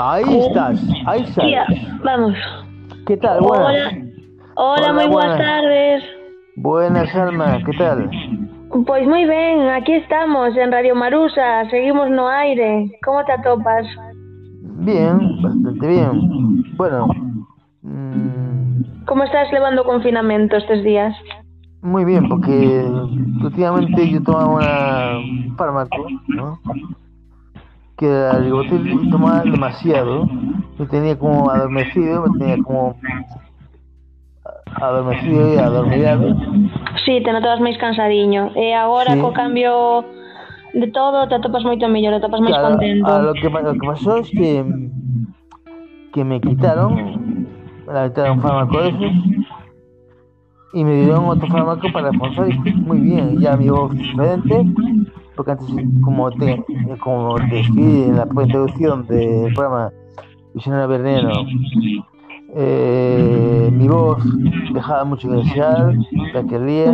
Ahí estás, ahí estás. Tía, vamos. ¿Qué tal? Hola. Buenas. Hola, boas buenas. tardes. Buenas, Alma, ¿qué tal? Pois moi ben, aquí estamos en Radio Marusa, seguimos no aire. Como te atopas? Bien, bastante bien. Bueno, mm, Como estás levando o confinamento estes días? muy bien, porque últimamente yo tomaba una- un fármaco, ¿no? Que ribotril y tomaba demasiado. Me tenía como adormecido, me tenía como adormecido y adormilado. Sí, te notabas máis cansadiño. E agora Sí. co cambio de todo te atopas moito mellor, te atopas máis Claro, contento. a lo, que, pa- lo que pasó es que, que me quitaron, me quitaron fármaco de esos y me dieron otro fármaco para reforzar y muy bien, ya mi voz diferente, porque antes, como te, como te escribí en la introducción del programa Visionario Berniano, eh, mi voz dejaba mucho que desear, la quería,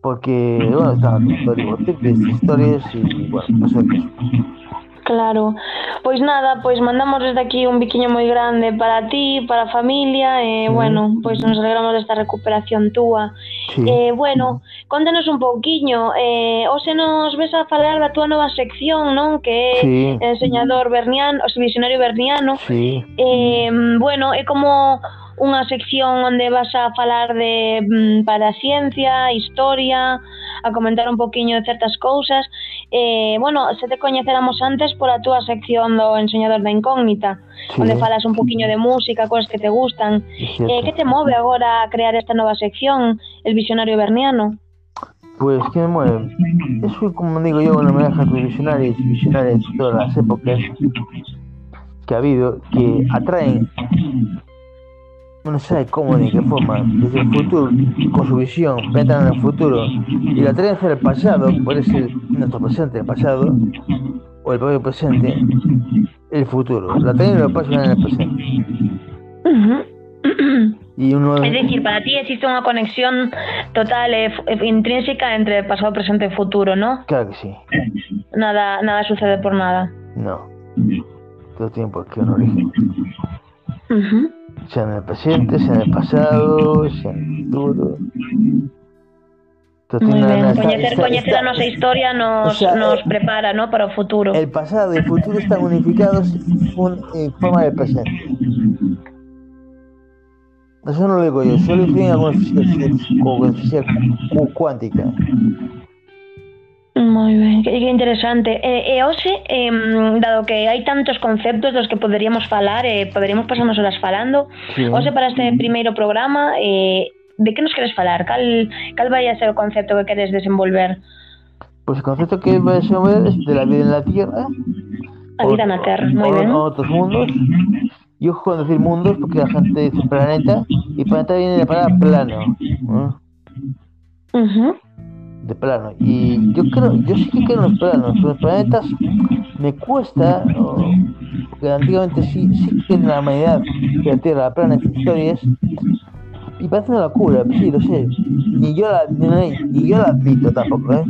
porque, bueno, estaba contando ribotril, historias y, bueno, no sé qué. Claro. Pois nada, pois mandamos desde aquí un biquiño moi grande para ti, para a familia e, mm. bueno, pois nos alegramos desta recuperación túa. Sí. Eh, bueno, contanos un pouquiño, eh, hoxe nos ves a falar da túa nova sección, non? Que é sí. enseñador berniano, o visionario berniano. Sí. Eh, bueno, é como unha sección onde vas a falar de mm, para ciencia, historia, a comentar un poquiño de certas cousas. Eh, bueno, se te coñeceramos antes pola túa sección do enseñador da incógnita, Sí. onde falas un poquiño de música, cosas que te gustan. Eh, que te move agora a crear esta nova sección, el visionario berniano? Pues que me mueve. Eso, como digo yo, un homenaje a los visionarios y visionarias de todas las épocas que ha habido, que atraen, no sabe cómo ni qué forma, desde el futuro, con su visión, penetran en el futuro y la traen hacia el pasado, puede ser nuestro presente, el pasado, o el propio presente, el futuro. La traen y lo pasan en el presente. Y uno Es decir, para ti existe unha conexión total e f- e intrínseca entre pasado, presente e futuro, ¿no? Claro que sí. Nada, nada sucede por nada. No. Todo tiempo que un origen. Ujú. Sea en el presente, sea en el pasado, sea en el futuro. Tiene una- ben, está- coñecer, está- a nosa historia nos, o sea, nos prepara, ¿no? Para o futuro. El pasado y el futuro están unificados en forma de presente. Eso no lo digo yo, solo influyen algunos físicos como física cu- cuántica. Ben, que, que interesante. E, e hoxe, em, dado que hai tantos conceptos dos que poderíamos falar, e poderíamos pasarnos horas falando, Sí. hoxe para este primeiro programa, eh, de que nos queres falar? Cal, cal vai a ser o concepto que queres desenvolver? Pues el concepto que vais a ver es de la vida en la Tierra. A vida na Terra, moi o- ben. o otros mundos. Y ojo con decir mundos porque la gente dice planeta y planeta viene de la palabra plano. De plano. Y yo creo, yo sí que creo en los planos, los planetas me cuesta, o- porque antiguamente sí, sí que en la humanidad que la Tierra era plana en historias, y parece una locura, sí, lo sé. Ni yo la, ni, ni yo la admito tampoco, ¿eh?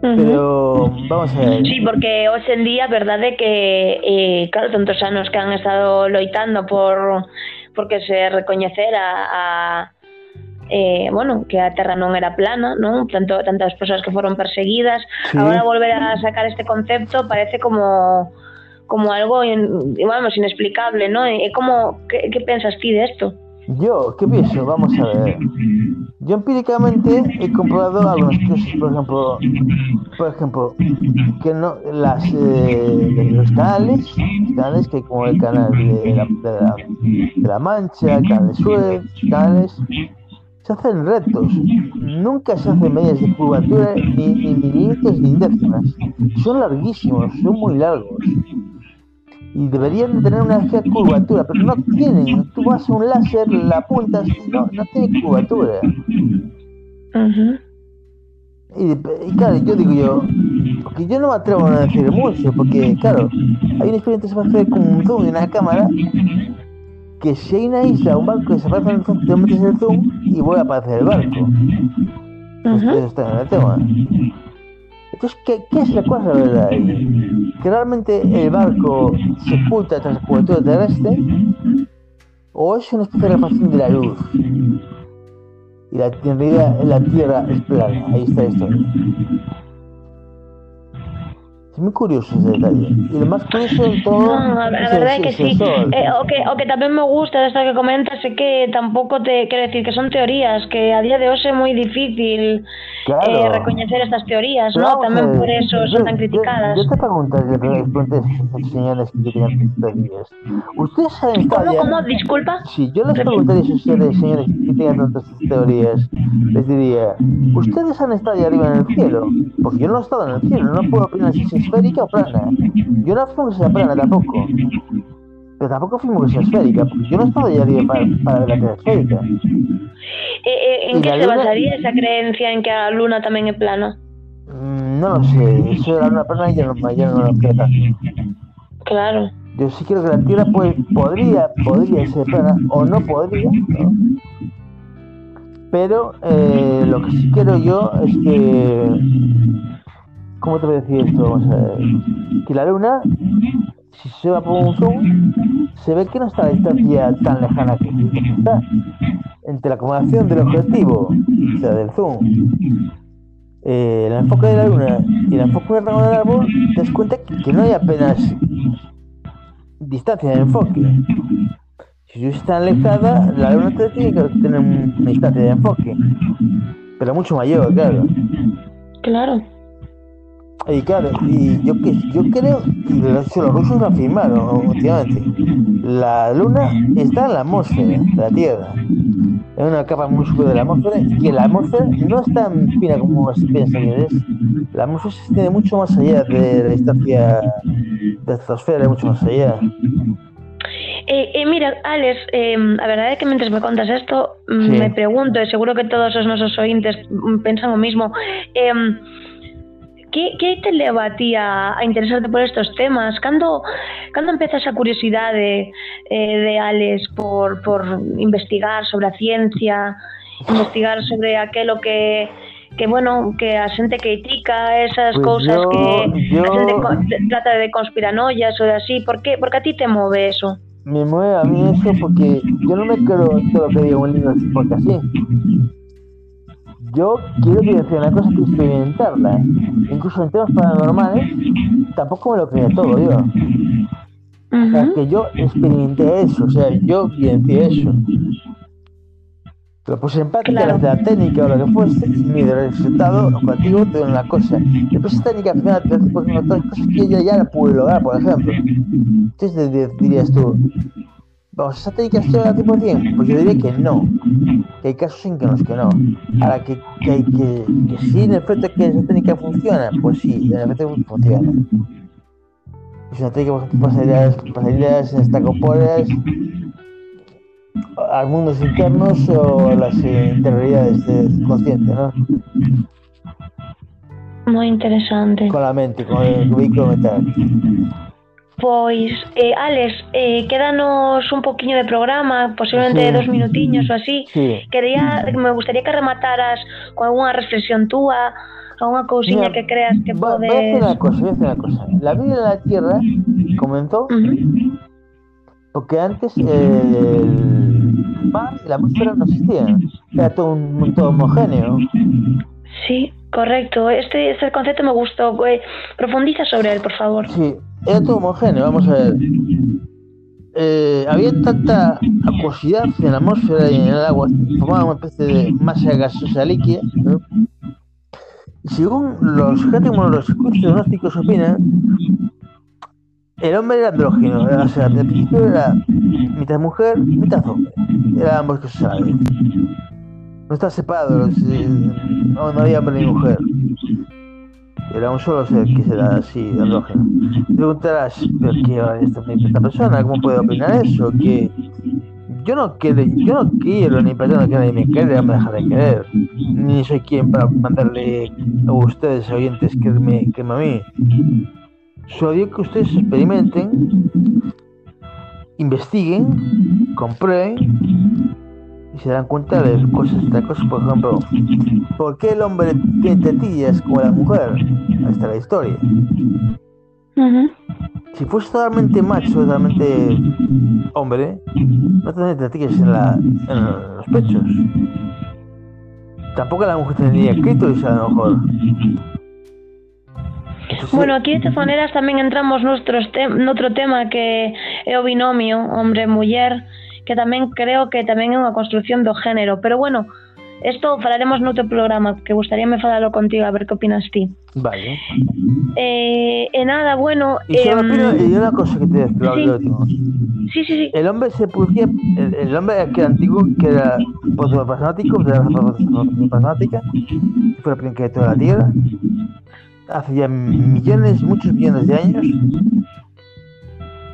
Pero vamos a ver. Sí, porque hoxe en día, verdade que, eh, claro, tantos anos que han estado loitando por porque se recoñecera a eh, bueno, que a Terra non era plana, non? Tanto, tantas persoas que foron perseguidas, Sí. agora volver a sacar este concepto parece como como algo in, vamos, inexplicable, ¿no? E como que, que pensas ti de esto? Yo, ¿qué pienso? Vamos a ver. Yo empíricamente he comprobado algunas cosas, por ejemplo, por ejemplo, que no las eh, los canales, canales que hay como el canal de la, de la, de la Mancha, el canal de Suez, canales, se hacen rectos, nunca se hacen medias de curvatura ni, ni milímetros ni décimas, son larguísimos, son muy largos y deberían de tener una ligera curvatura, pero no tienen. Tú vas a un láser, la apuntas y no, no tiene curvatura. Ujú. Y, y claro, yo digo yo, porque yo no me atrevo a decir mucho, porque claro, hay un experimento que se va a hacer con un zoom y una cámara, que si hay una isla, un barco desaparece en el zoom, te metes el zoom y vuelve a aparecer el barco. Ujú. Ustedes están en el tema. Entonces, ¿qué, ¿qué, es la cosa verdad? ¿Que realmente el barco se oculta tras la cobertura terrestre? ¿O es una especie de refacción de la luz? Y la, en realidad la Tierra es plana. Ahí está esto. Es muy curioso ese detalle. Y lo más curioso de todo. No, la, la verdad es que sí. Eh, o, que, o que también me gusta esto que comentas, es que tampoco te quiero decir que son teorías, que a día de hoy es muy difícil claro. eh, reconocer estas teorías, ¿no? También por eso son tan criticadas. Yo, yo te pregunto, yo señores que tienen teorías. ¿Ustedes saben ¿Cómo, cómo? Disculpa. Sí, yo les preguntaría a esos señores que tienen tantas teorías, les diría, ¿ustedes han estado ahí arriba en el cielo? Porque yo no he estado en el cielo, no puedo opinar si es esférica o plana. Yo no afirmo que sea plana tampoco. Pero tampoco afirmo que sea esférica, porque yo no he estado arriba para, para ver la es esférica. Eh, eh, ¿En qué se luna... basaría esa creencia en que la luna también es plana? Mm, no lo sé, eso de la luna plana ya no, ya no lo creo tanto. Claro. Yo sí creo que la Tierra pues, podría, podría ser plana, o no podría, ¿no? Pero eh, lo que sí quiero yo es que ¿Cómo te voy a decir esto? Vamos a ver. Que la luna, si se va por un zoom, se ve que no está a distancia tan lejana que está entre la acomodación del objetivo, o sea, del zoom, eh, el enfoque de la luna y el enfoque del rango del árbol, te das cuenta que no hay apenas distancia de enfoque. Si está alejada, la luna te tiene que tener una distancia de enfoque, pero mucho mayor, claro. Claro. Y claro, y yo, yo creo, y los, los rusos lo afirmaron últimamente, la luna está en la atmósfera de la Tierra, en una capa muy superior de la atmósfera, y la atmósfera no es tan fina como se piensa que es, la atmósfera se extiende mucho más allá de la distancia de la estratosfera, mucho más allá. Eh, eh, mira, Alex, eh, a verdade é que mentres me contas isto, sí. me pregunto, e seguro que todos os nosos ointes pensan o mismo, eh, ¿Qué, ¿Qué, te leva a ti a, a, interesarte por estos temas? ¿Cando, cando empeza esa curiosidade eh, de Alex por, por investigar sobre a ciencia, investigar sobre aquelo que que bueno, que a xente critica esas pues cousas yo, que yo... a xente trata de conspiranoias ou así, por que, porque a ti te move eso? Me mueve a mí eso porque yo no me creo todo lo que digo en libros porque así yo quiero decir una cosa que experimentarla. Incluso en temas paranormales, tampoco me lo creía todo yo. Uh -huh. O sea, que yo experimenté eso, o sea, yo vivencié eso. Lo puse en práctica, claro. la técnica o lo que fuese, y mi resultado objetivo de una cosa. Después esa técnica, al final, te hace otras cosas que yo ya la pude lograr, por ejemplo. Entonces dirías tú, Vamos, ¿esa técnica es al 100%? Pues yo diría que no. Que hay casos en que los que no. Ahora, que, que, que, que sí, en efecto, que esa técnica funciona, pues sí, en efecto funciona. Es una técnica, por ejemplo, pasarías, pasarías extracorpóreas a mundos internos o a las interioridades del consciente, ¿no? Muy interesante. Con la mente, con el vehículo mental. Pois, eh, Alex, eh, quédanos un poquinho de programa, posiblemente sí. dos minutiños ou así. Sí. Quería, me gustaría que remataras con alguna reflexión túa, alguna cousiña que creas que va, podes... Voy a decir una cosa, voy a decir una cosa. La vida de la Tierra comenzó uh -huh. porque antes eh, el mar y la atmósfera no existían. Era todo, un, todo homogéneo. Sí, correcto. Este, este concepto me gustó. Profundiza sobre él, por favor. Sí, era todo homogéneo, vamos a ver. Eh, había tanta acuosidad en la atmósfera y en el agua, formaba una especie de masa gaseosa líquida. Según los gente los gnósticos opinan, el hombre era andrógino, o sea, al principio era mitad mujer, mitad hombre. Era ambos que se sabe. No está separado, no había hombre ni mujer era un solo ser que será así, andrógeno. Preguntarás, ¿pero qué esta, esta persona? ¿Cómo puede opinar eso? Que yo no quiero, yo no quiero ni pretendo que nadie me quiera, me deja de querer. Ni soy quien para mandarle a ustedes, oyentes, que me, que me a mí. Solo digo que ustedes experimenten, investiguen, comprueben y se dan cuenta de cosas, de cosas, por ejemplo, ¿por qué el hombre tiene tetillas como la mujer? Ahí está la historia. Si fuese totalmente macho, totalmente hombre, no tendría tetillas en, la, en los pechos. Tampoco la mujer tendría clítoris a lo mejor. Bueno, aquí de todas maneras también entramos nuestros en otro tema que é o binomio hombre-muller, que tamén creo que tamén é unha construción do género, pero bueno, Esto falaremos noutro programa, que gustaríame falalo contigo, a ver que opinas ti. Vale. Eh, e nada, bueno... Y eh, y una cosa que te explico sí. Sí, sí, sí. El hombre se producía, el, el hombre que era antiguo, que era protoplasmático, de la protoplasmática, fue la primera que de toda la Tierra, hace ya millones, muchos millones de años,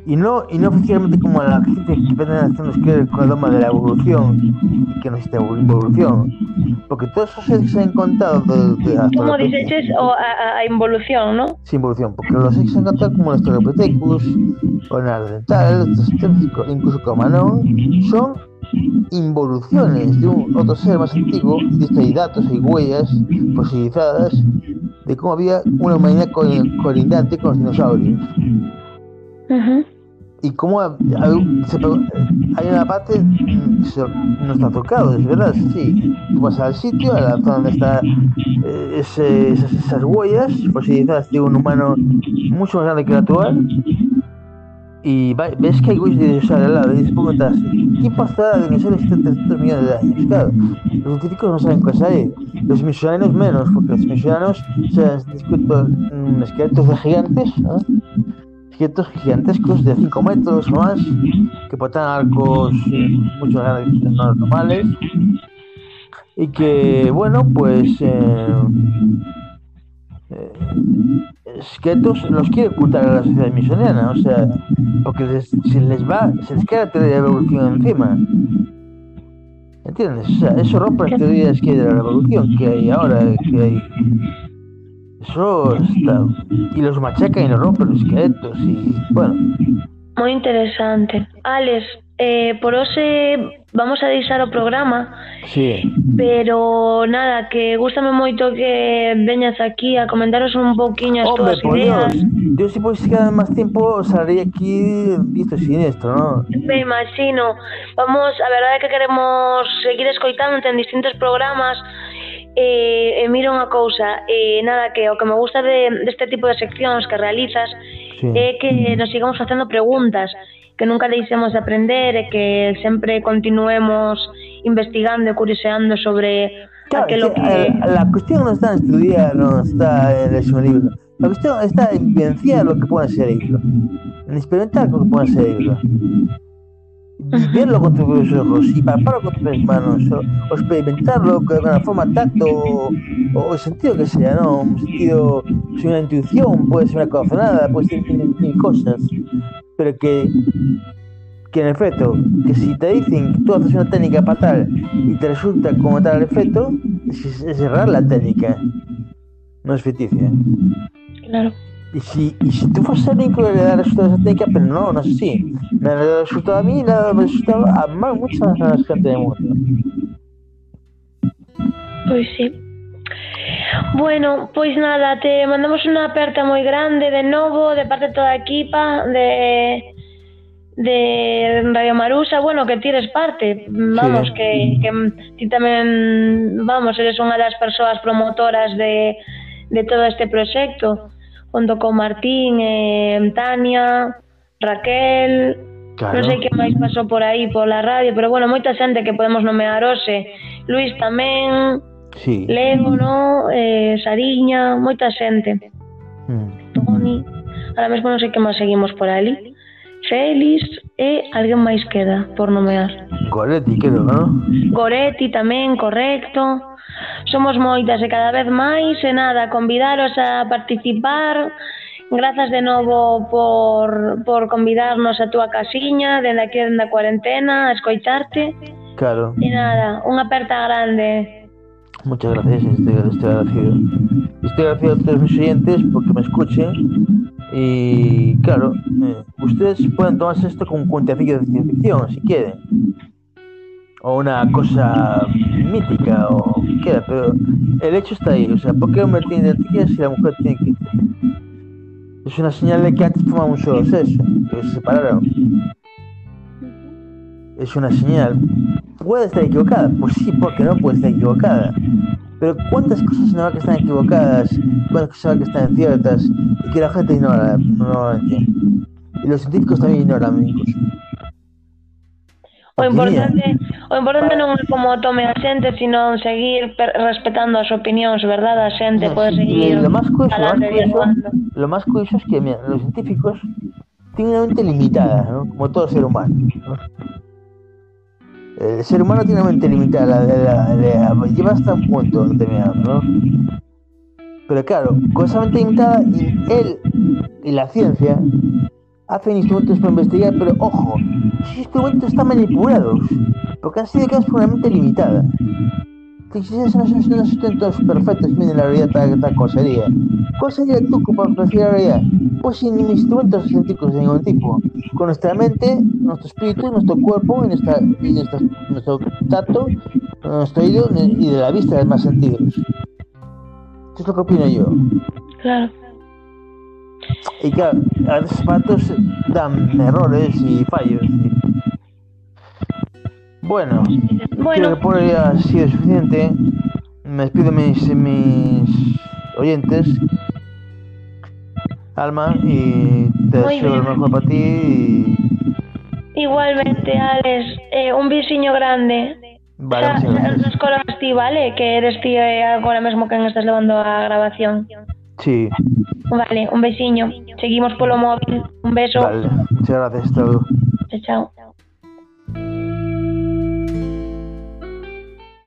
y no, y no oficialmente como la gente que pretende hacernos creer el dogma de la evolución, que no existe evolución, porque todos esos se han encontrado de, de Como dices, o a, a, involución, ¿no? Sí, involución, porque los seres que se han encontrado como los Australopithecus, o Neandertal, incluso Comanón, son involuciones de un otro ser más antiguo, y esto hay datos, hay huellas fosilizadas de cómo había una humanidad colindante con los dinosaurios. Uh y cómo hay una parte mm, no está tocado, es verdad, sí. Tú vas al sitio, a la zona donde están eh, ese, esas, esas, huellas fosilizadas de un humano mucho más grande que el actual. Y ves que hay huellas de dinosaurio al lado y te preguntas, ¿qué pasará de dinosaurios hace 300 millones de años? Claro, los científicos no saben qué hay. Los misioneros menos, porque los misioneros se han descubierto mm, esqueletos de gigantes, ¿no? Esqueletos gigantescos de 5 metros o más, que portan arcos mucho grandes que los normales, y que, bueno, pues eh, eh, esqueletos los quiere ocultar a la sociedad misionera, o sea, porque les, si les va, se les queda la teoría de la revolución encima. ¿Entiendes? O sea, eso rompe las teorías que hay de la revolución que hay ahora, que hay persoas tal, e los machacan e los rompen os esqueletos e, bueno... Moi interesante. Alex, eh, por hoxe vamos a deixar o programa. Sí. Pero nada, que gustame moito que veñas aquí a comentaros un pouquiño as Hombre, túas ideas. Dios, se si podes quedar máis tempo, salarei aquí visto sinistro, ¿no? Me imagino. Vamos, a verdade é que queremos seguir escoitándote en distintos programas, E, e mira unha cousa, e nada, que o que me gusta de, deste tipo de seccións que realizas sí. é que nos sigamos facendo preguntas, que nunca deixemos de aprender e que sempre continuemos investigando e curioseando sobre claro, aquilo que... La, la cuestión no está en estudiar, no está en el libro. La cuestión está en vivenciar lo que puede ser libro, en experimentar lo que puede ser libro verlo con tus ojos y palparlo con tus manos o, experimentarlo de una forma tacto o, sentido que sea, ¿no? Un sentido, si una intuición, puede ser una corazonada, puede ser mil cosas, pero que que en efecto, que si te dicen que tú haces una técnica para tal y te resulta como tal el efecto, es, es errar la técnica, no es ficticia. Claro. Y si, y si tú fueras alguien que le da resultado a técnica, pero no, no es así. Me ha resultado a mí, le ha resultado a más, muchas más gente del mundo. Pois sí. Bueno, pois nada, te mandamos unha aperta moi grande de novo de parte de toda a equipa de de Radio Marusa, bueno, que tires parte, vamos, sí. que, que ti tamén, vamos, eres unha das persoas promotoras de, de todo este proxecto junto con Martín e Tania, Raquel, Claro. Non sei que máis pasou por aí pola radio, pero bueno, moita xente que podemos nomear hoxe. Luis tamén, sí. Leo, no? eh, Sariña, moita xente. Mm. Toni, ahora mesmo non sei que máis seguimos por ali. Félix ¿eh? e alguén máis queda por nomear. Goretti quedo, non? Goretti tamén, correcto. Somos moitas e cada vez máis, e nada, convidaros a participar, Grazas de novo por, por convidarnos a túa casiña, dende aquí, dende a cuarentena, a escoitarte. Claro. E nada, unha aperta grande. Muchas gracias, estoy, estoy agradecido. Estoy agradecido a todos mis oyentes porque me escuchen. Y claro, eh, ustedes pueden tomarse esto como un cuentecillo de ciencia ficción, si quieren. O una cosa mítica o queda, pero el hecho está ahí. O sea, ¿por qué el hombre tiene identidad si la mujer tiene que Es una señal de que antes formaban un solo sexo, que se separaron. Es una señal. ¿Puede estar equivocada? Pues sí, porque no puede estar equivocada. Pero ¿cuántas cosas no que están equivocadas? ¿Cuántas cosas que están ciertas? Y que la gente ignora, no. Y los científicos también ignoran, amigos. O importante, o importante non é como tome a xente, sino seguir respetando as opinións, verdad? A xente no, pode seguir lo más curioso, lo más curioso, lo más curioso es que mira, los científicos tienen una mente limitada, ¿no? como todo ser humano. ¿no? El ser humano tiene una mente limitada, la, la, la, lleva hasta un punto determinado, ¿no? Pero claro, con esa mente limitada, y él y la ciencia hacen instrumentos para investigar, pero ojo, esos instrumentos están manipulados, porque han sido creados por una limitada. Si esos no son instrumentos perfectos, miren la realidad tal, tal cosa sería. ¿Cuál sería el truco para predecir la realidad? Pues sin instrumentos científicos de ningún tipo. Con nuestra mente, nuestro espíritu, nuestro cuerpo, y, nuestra, y nuestro, nuestro tacto, nuestro oído y de la vista de más sentidos. Esto es lo que opino yo. Claro. Y claro, a veces patos dan errores y fallos. Bueno, creo que por hoy ha sido suficiente. Me despido mis, mis oyentes. Alma, y te deseo lo mejor para ti. Igualmente, Alex, eh, un bisiño grande. Vale, o sea, nos colas ti, vale? Que eres ti eh, agora mesmo quen estás levando a grabación. Sí. Vale, un besiño. Seguimos polo móvil. Un beso. Vale, muchas gracias. Chao, chao.